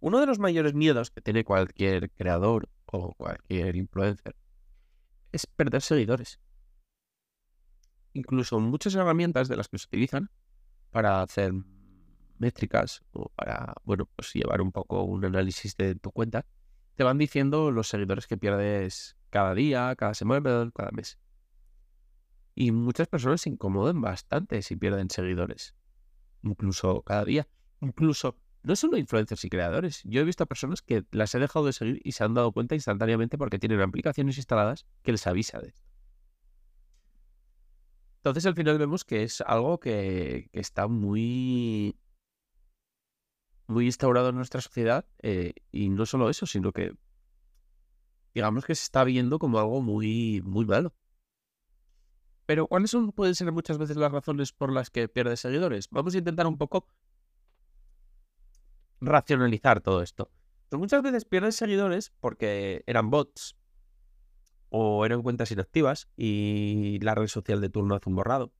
Uno de los mayores miedos que tiene cualquier creador o cualquier influencer es perder seguidores. Incluso muchas herramientas de las que se utilizan para hacer métricas o para, bueno, pues llevar un poco un análisis de tu cuenta, te van diciendo los seguidores que pierdes cada día, cada semana, cada mes. Y muchas personas se incomodan bastante si pierden seguidores. Incluso cada día. Incluso no solo influencers y creadores. Yo he visto a personas que las he dejado de seguir y se han dado cuenta instantáneamente porque tienen aplicaciones instaladas que les avisa de esto. Entonces al final vemos que es algo que, está muy, muy instaurado en nuestra sociedad eh, y no solo eso, sino que digamos que se está viendo como algo muy, muy malo. Pero ¿cuáles son, pueden ser muchas veces las razones por las que pierdes seguidores? Vamos a intentar un poco racionalizar todo esto. Pues muchas veces pierdes seguidores porque eran bots o eran cuentas inactivas y la red social de turno hace un borrado.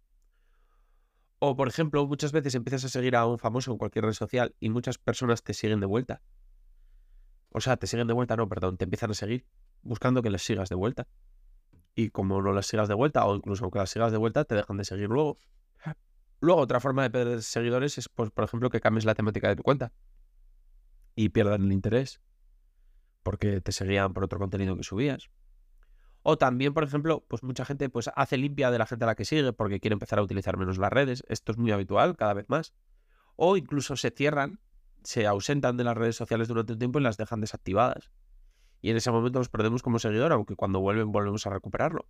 O, por ejemplo, muchas veces empiezas a seguir a un famoso en cualquier red social y muchas personas te siguen de vuelta. O sea, te siguen de vuelta, no, perdón, te empiezan a seguir buscando que les sigas de vuelta. Y como no las sigas de vuelta, o incluso aunque las sigas de vuelta, te dejan de seguir luego. Luego, otra forma de perder seguidores es, pues, por ejemplo, que cambies la temática de tu cuenta y pierdan el interés porque te seguían por otro contenido que subías. O también, por ejemplo, pues mucha gente pues hace limpia de la gente a la que sigue porque quiere empezar a utilizar menos las redes. Esto es muy habitual cada vez más. O incluso se cierran, se ausentan de las redes sociales durante un tiempo y las dejan desactivadas. Y en ese momento los perdemos como seguidor, aunque cuando vuelven volvemos a recuperarlo.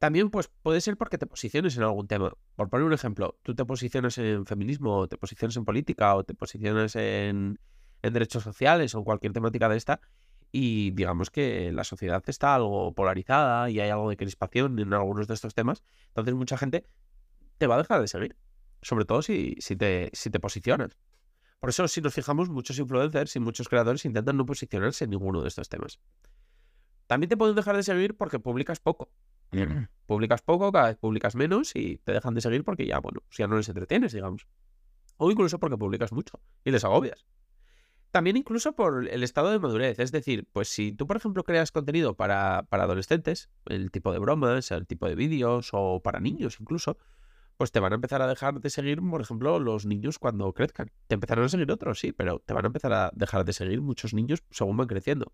También pues puede ser porque te posiciones en algún tema. Por poner un ejemplo, tú te posicionas en feminismo, o te posicionas en política, o te posicionas en, en derechos sociales o cualquier temática de esta, y digamos que la sociedad está algo polarizada y hay algo de crispación en algunos de estos temas, entonces mucha gente te va a dejar de seguir, sobre todo si, si, te, si te posicionas. Por eso, si nos fijamos, muchos influencers y muchos creadores intentan no posicionarse en ninguno de estos temas. También te pueden dejar de seguir porque publicas poco. publicas poco, cada vez publicas menos y te dejan de seguir porque ya, bueno, ya no les entretienes, digamos. O incluso porque publicas mucho y les agobias. También incluso por el estado de madurez. Es decir, pues si tú, por ejemplo, creas contenido para, para adolescentes, el tipo de bromas, el tipo de vídeos o para niños incluso, pues te van a empezar a dejar de seguir, por ejemplo, los niños cuando crezcan. Te empezarán a seguir otros, sí, pero te van a empezar a dejar de seguir muchos niños según van creciendo.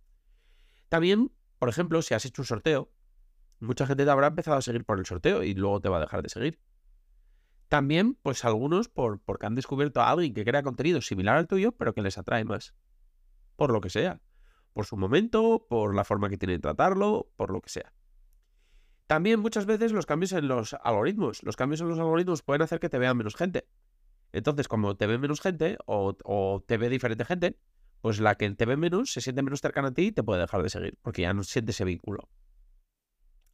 También, por ejemplo, si has hecho un sorteo, mucha gente te habrá empezado a seguir por el sorteo y luego te va a dejar de seguir. También, pues algunos por, porque han descubierto a alguien que crea contenido similar al tuyo, pero que les atrae más. Por lo que sea. Por su momento, por la forma que tiene de tratarlo, por lo que sea. También muchas veces los cambios en los algoritmos. Los cambios en los algoritmos pueden hacer que te vean menos gente. Entonces, como te ve menos gente o, o te ve diferente gente, pues la que te ve menos se siente menos cercana a ti y te puede dejar de seguir, porque ya no siente ese vínculo.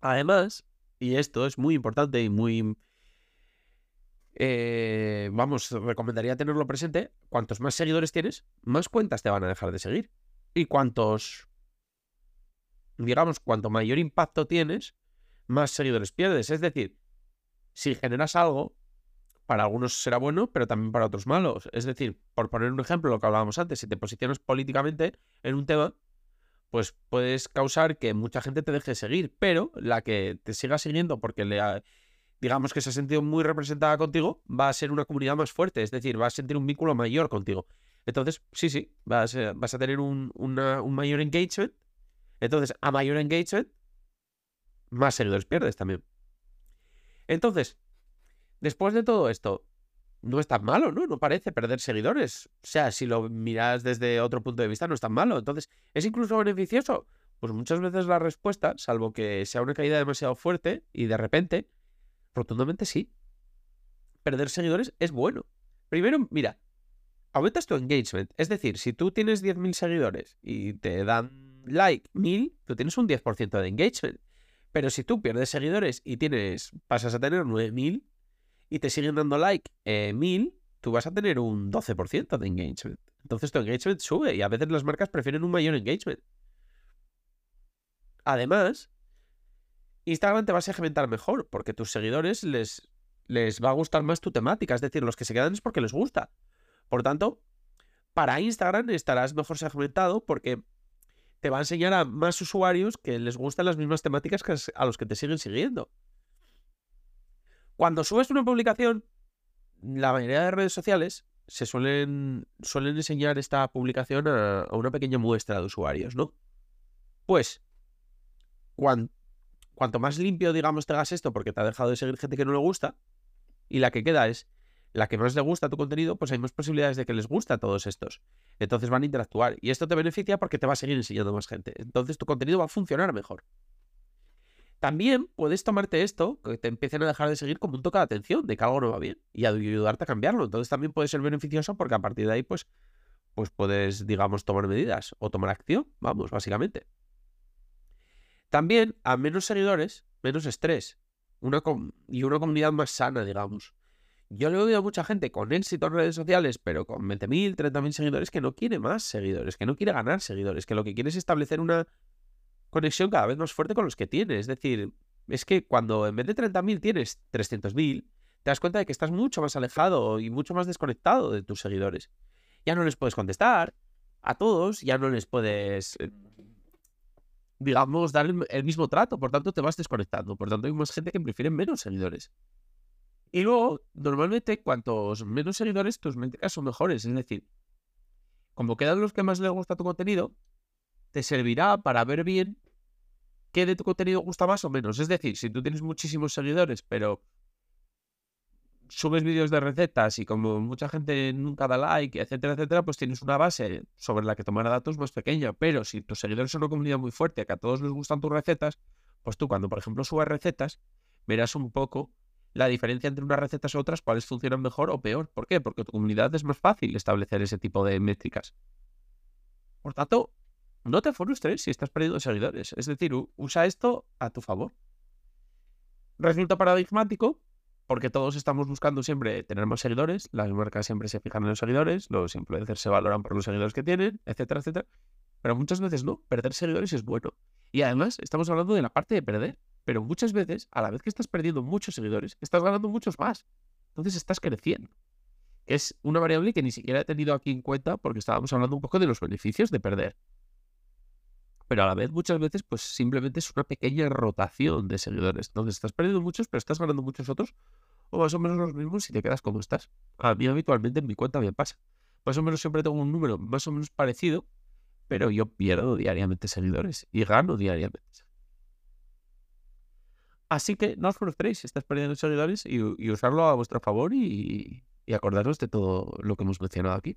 Además, y esto es muy importante y muy eh, vamos, recomendaría tenerlo presente. Cuantos más seguidores tienes, más cuentas te van a dejar de seguir. Y cuantos, digamos, cuanto mayor impacto tienes, más seguidores pierdes. Es decir, si generas algo, para algunos será bueno, pero también para otros malos. Es decir, por poner un ejemplo, lo que hablábamos antes, si te posicionas políticamente en un tema, pues puedes causar que mucha gente te deje de seguir, pero la que te siga siguiendo porque le, digamos que se ha sentido muy representada contigo, va a ser una comunidad más fuerte, es decir, va a sentir un vínculo mayor contigo. Entonces, sí, sí, vas, a, vas a tener un, un mayor engagement. Entonces, a mayor engagement, más seguidores pierdes también. Entonces, después de todo esto, no es tan malo, ¿no? No parece perder seguidores. O sea, si lo miras desde otro punto de vista, no es tan malo. Entonces, ¿es incluso beneficioso? Pues muchas veces la respuesta, salvo que sea una caída demasiado fuerte y de repente, rotundamente sí. Perder seguidores es bueno. Primero, mira, aumentas tu engagement. Es decir, si tú tienes 10.000 seguidores y te dan like 1.000, tú tienes un 10% de engagement. Pero si tú pierdes seguidores y tienes, pasas a tener 9.000, y te siguen dando like eh, 1000, tú vas a tener un 12% de engagement. Entonces tu engagement sube y a veces las marcas prefieren un mayor engagement. Además, Instagram te va a segmentar mejor porque tus seguidores les, les va a gustar más tu temática. Es decir, los que se quedan es porque les gusta. Por tanto, para Instagram estarás mejor segmentado porque te va a enseñar a más usuarios que les gustan las mismas temáticas que a los que te siguen siguiendo. Cuando subes una publicación, la mayoría de redes sociales se suelen, suelen enseñar esta publicación a, una pequeña muestra de usuarios, ¿no? Pues, cuanto más limpio, digamos, te hagas esto porque te ha dejado de seguir gente que no le gusta, y la que queda es la que más le gusta tu contenido, pues hay más posibilidades de que les guste a todos estos. Entonces van a interactuar. Y esto te beneficia porque te va a seguir enseñando más gente. Entonces tu contenido va a funcionar mejor. También puedes tomarte esto, que te empiecen a dejar de seguir como un toque de atención, de que algo no va bien, y ayudarte a cambiarlo. Entonces también puede ser beneficioso porque a partir de ahí, pues, pues puedes, digamos, tomar medidas o tomar acción, vamos, básicamente. También a menos seguidores, menos estrés y una comunidad más sana, digamos. Yo le he oído a mucha gente con éxito en redes sociales, pero con 20.000, 30.000 seguidores, que no quiere más seguidores, que no quiere ganar seguidores, que lo que quiere es establecer una conexión cada vez más fuerte con los que tienes. Es decir, es que cuando en vez de 30.000 tienes 300.000, te das cuenta de que estás mucho más alejado y mucho más desconectado de tus seguidores. Ya no les puedes contestar a todos, ya no les puedes, eh, digamos, dar el, mismo trato, por tanto te vas desconectando. Por tanto hay más gente que prefiere menos seguidores. Y luego, normalmente, cuantos menos seguidores, tus métricas son mejores. Es decir, como quedan los que más les gusta tu contenido, te servirá para ver bien qué de tu contenido gusta más o menos. Es decir, si tú tienes muchísimos seguidores, pero subes vídeos de recetas y como mucha gente nunca da like, etcétera, etcétera, pues tienes una base sobre la que tomar datos más pequeña. Pero si tus seguidores son una comunidad muy fuerte, que a todos les gustan tus recetas, pues tú cuando, por ejemplo, subas recetas, verás un poco la diferencia entre unas recetas y otras, cuáles funcionan mejor o peor. ¿Por qué? Porque tu comunidad es más fácil establecer ese tipo de métricas. Por tanto, no te frustres si estás perdiendo seguidores. Es decir, usa esto a tu favor. Resulta paradigmático porque todos estamos buscando siempre tener más seguidores, las marcas siempre se fijan en los seguidores, los influencers se valoran por los seguidores que tienen, etcétera, etcétera. Pero muchas veces no, perder seguidores es bueno. Y además estamos hablando de la parte de perder, pero muchas veces, a la vez que estás perdiendo muchos seguidores, estás ganando muchos más. Entonces estás creciendo. Que es una variable que ni siquiera he tenido aquí en cuenta porque estábamos hablando un poco de los beneficios de perder pero a la vez muchas veces pues simplemente es una pequeña rotación de seguidores. Entonces estás perdiendo muchos, pero estás ganando muchos otros, o más o menos los mismos si te quedas como estás. A mí habitualmente en mi cuenta me pasa. Más o menos siempre tengo un número más o menos parecido, pero yo pierdo diariamente seguidores y gano diariamente. Así que no os frustréis si estás perdiendo seguidores y, usarlo a vuestro favor y, y acordaros de todo lo que hemos mencionado aquí.